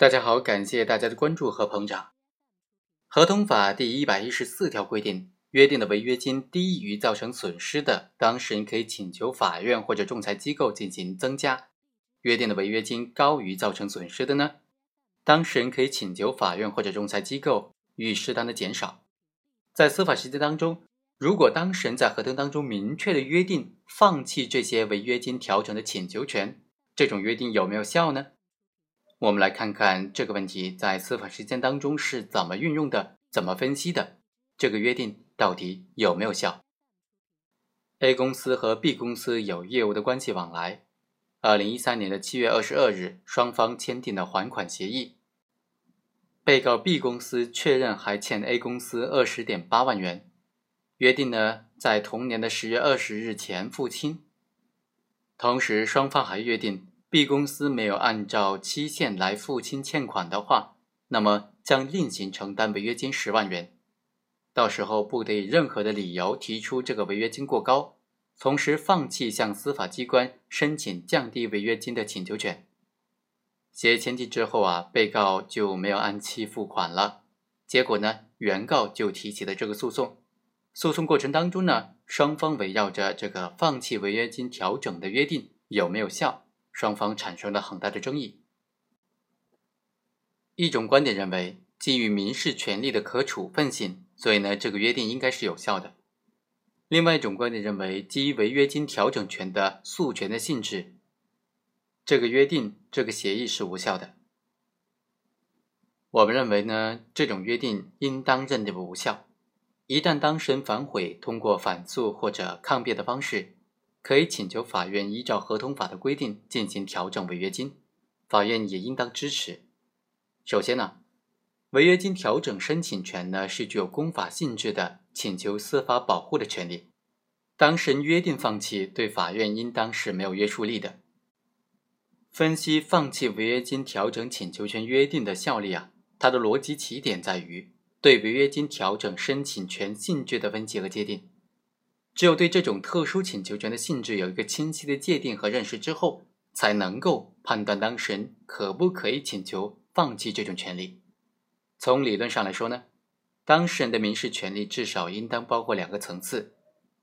大家好，感谢大家的关注和捧场。合同法第一百一十四条规定，约定的违约金低于造成损失的，当事人可以请求法院或者仲裁机构进行增加；约定的违约金高于造成损失的呢，当事人可以请求法院或者仲裁机构予以适当的减少。在司法实践当中，如果当事人在合同当中明确的约定放弃这些违约金调整的请求权，这种约定有没有效呢？我们来看看这个问题在司法实践当中是怎么运用的，怎么分析的？这个约定到底有没有效？A 公司和 B 公司有业务的关系往来。二零一三年的七月二十二日，双方签订了还款协议。被告 B 公司确认还欠 A 公司二十点八万元，约定呢在同年的十月二十日前付清。同时，双方还约定。B 公司没有按照期限来付清欠款的话，那么将另行承担违约金十万元。到时候不得以任何的理由提出这个违约金过高，同时放弃向司法机关申请降低违约金的请求权。协议签订之后啊，被告就没有按期付款了。结果呢，原告就提起了这个诉讼。诉讼过程当中呢，双方围绕着这个放弃违约金调整的约定有没有效？双方产生了很大的争议。一种观点认为，基于民事权利的可处分性，所以呢，这个约定应该是有效的。另外一种观点认为，基于违约金调整权的诉权的性质，这个约定、这个协议是无效的。我们认为呢，这种约定应当认定为无效。一旦当事人反悔，通过反诉或者抗辩的方式。可以请求法院依照合同法的规定进行调整违约金，法院也应当支持。首先呢，违约金调整申请权呢是具有公法性质的请求司法保护的权利，当事人约定放弃，对法院应当是没有约束力的。分析放弃违约金调整请求权约定的效力啊，它的逻辑起点在于对违约金调整申请权性质的分析和界定。只有对这种特殊请求权的性质有一个清晰的界定和认识之后，才能够判断当事人可不可以请求放弃这种权利。从理论上来说呢，当事人的民事权利至少应当包括两个层次：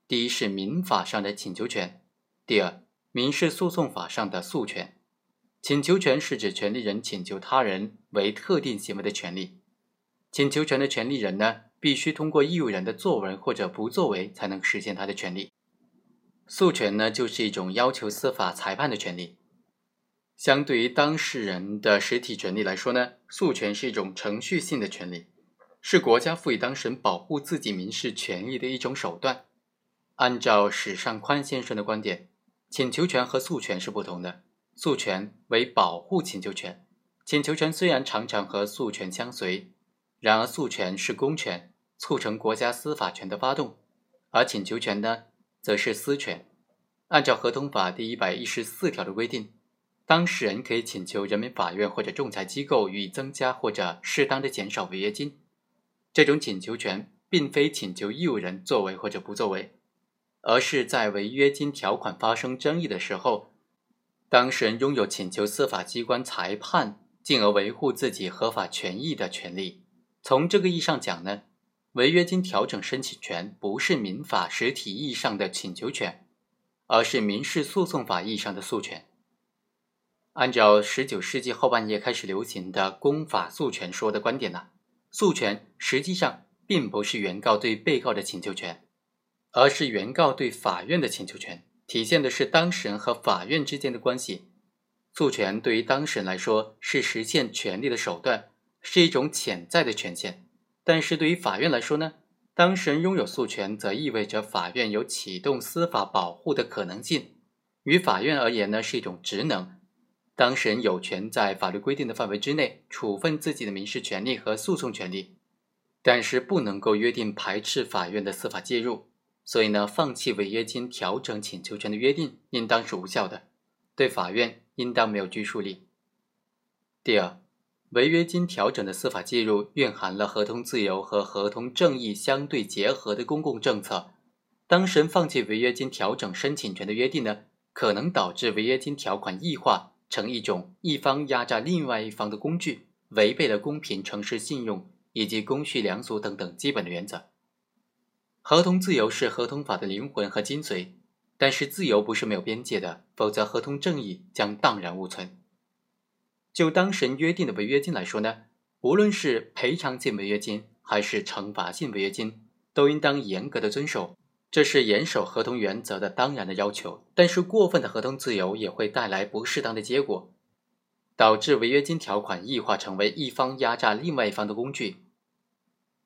第一是民法上的请求权，第二民事诉讼法上的诉权。请求权是指权利人请求他人为特定行为的权利，请求权的权利人呢？必须通过义务人的作为或者不作为才能实现他的权利。诉权呢，就是一种要求司法裁判的权利。相对于当事人的实体权利来说呢，诉权是一种程序性的权利，是国家赋予当事人保护自己民事权益的一种手段。按照史尚宽先生的观点，请求权和诉权是不同的。诉权为保护请求权，请求权虽然常常和诉权相随。然而，诉权是公权，促成国家司法权的发动；而请求权呢，则是私权。按照合同法第一百一十四条的规定，当事人可以请求人民法院或者仲裁机构予以增加或者适当的减少违约金。这种请求权并非请求义务人作为或者不作为，而是在违约金条款发生争议的时候，当事人拥有请求司法机关裁判，进而维护自己合法权益的权利。从这个意义上讲呢，违约金调整申请权不是民法实体意义上的请求权，而是民事诉讼法意义上的诉权。按照十九世纪后半叶开始流行的公法诉权说的观点呢，诉权实际上并不是原告对被告的请求权，而是原告对法院的请求权，体现的是当事人和法院之间的关系。诉权对于当事人来说是实现权利的手段。是一种潜在的权限，但是对于法院来说呢，当事人拥有诉权，则意味着法院有启动司法保护的可能性。于法院而言呢，是一种职能，当事人有权在法律规定的范围之内处分自己的民事权利和诉讼权利，但是不能够约定排斥法院的司法介入。所以呢，放弃违约金调整请求权的约定应当是无效的，对法院应当没有拘束力。第二。违约金调整的司法介入蕴含了合同自由和合同正义相对结合的公共政策。当事人放弃违约金调整申请权的约定呢，可能导致违约金条款异化，成一种一方压榨另外一方的工具，违背了公平、诚实、信用以及公序良俗等等基本的原则。合同自由是合同法的灵魂和精髓，但是自由不是没有边界的，否则合同正义将荡然无存。就当事人约定的违约金来说呢，无论是赔偿性违约金还是惩罚性违约金，都应当严格的遵守。这是严守合同原则的当然的要求，但是过分的合同自由也会带来不适当的结果，导致违约金条款异化，成为一方压榨另外一方的工具。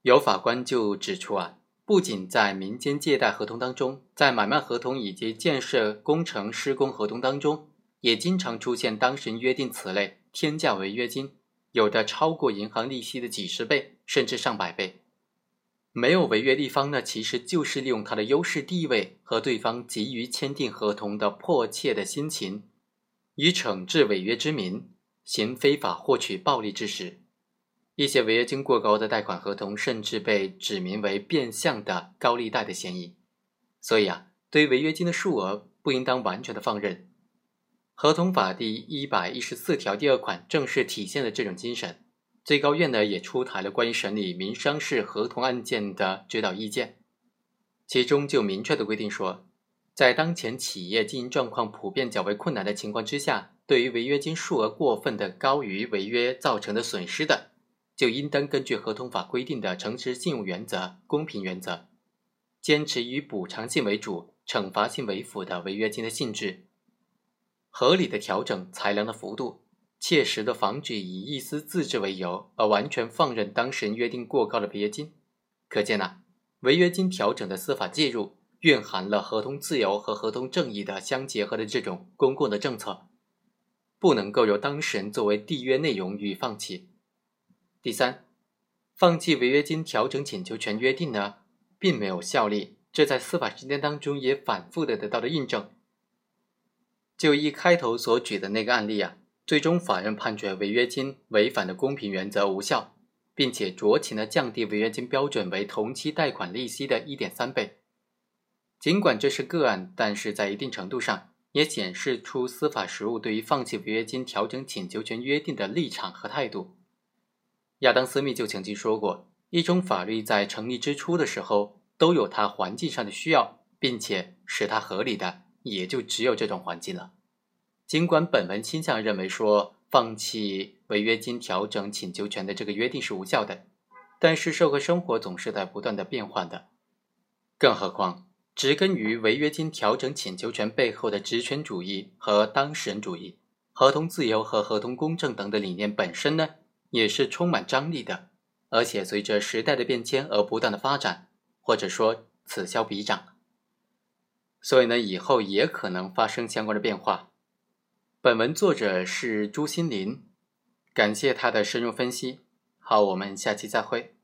有法官就指出啊，不仅在民间借贷合同当中，在买卖合同以及建设工程施工合同当中，也经常出现当事人约定此类天价违约金，有的超过银行利息的几十倍，甚至上百倍。没有违约一方呢，其实就是利用他的优势地位和对方急于签订合同的迫切的心情，以惩治违约之名，行非法获取暴利之实。一些违约金过高的贷款合同，甚至被指明为变相的高利贷的嫌疑。所以啊，对于违约金的数额，不应当完全的放任。合同法第一百一十四条第二款正是体现了这种精神。最高院呢也出台了关于审理民商事合同案件的指导意见，其中就明确的规定说，在当前企业经营状况普遍较为困难的情况之下，对于违约金数额过分的高于违约造成的损失的，就应当根据合同法规定的诚实信用原则、公平原则，坚持以补偿性为主、惩罚性为辅的违约金的性质，合理的调整裁量的幅度。切实的防止以一私自治为由而完全放任当事人约定过高的违约金，可见呐，违约金调整的司法介入蕴含了合同自由和合同正义的相结合的这种公共的政策，不能够由当事人作为缔约内容予以放弃。第三，放弃违约金调整请求权约定呢，并没有效力，这在司法实践当中也反复的得到了印证。就一开头所举的那个案例啊。最终，法院判决违约金违反的公平原则无效，并且酌情的降低违约金标准为同期贷款利息的一点三倍。尽管这是个案，但是在一定程度上也显示出司法实务对于放弃违约金调整请求权约定的立场和态度。亚当·斯密就曾经说过：“一种法律在成立之初的时候，都有它环境上的需要，并且使它合理的，也就只有这种环境了。”尽管本文倾向认为说放弃违约金调整请求权的这个约定是无效的，但是社会生活总是在不断的变换的。更何况，植根于违约金调整请求权背后的职权主义和当事人主义、合同自由和合同公正等的理念本身呢，也是充满张力的，而且随着时代的变迁而不断的发展，或者说此消彼长。所以呢，以后也可能发生相关的变化。本文作者是朱新林，感谢他的深入分析。好，我们下期再会。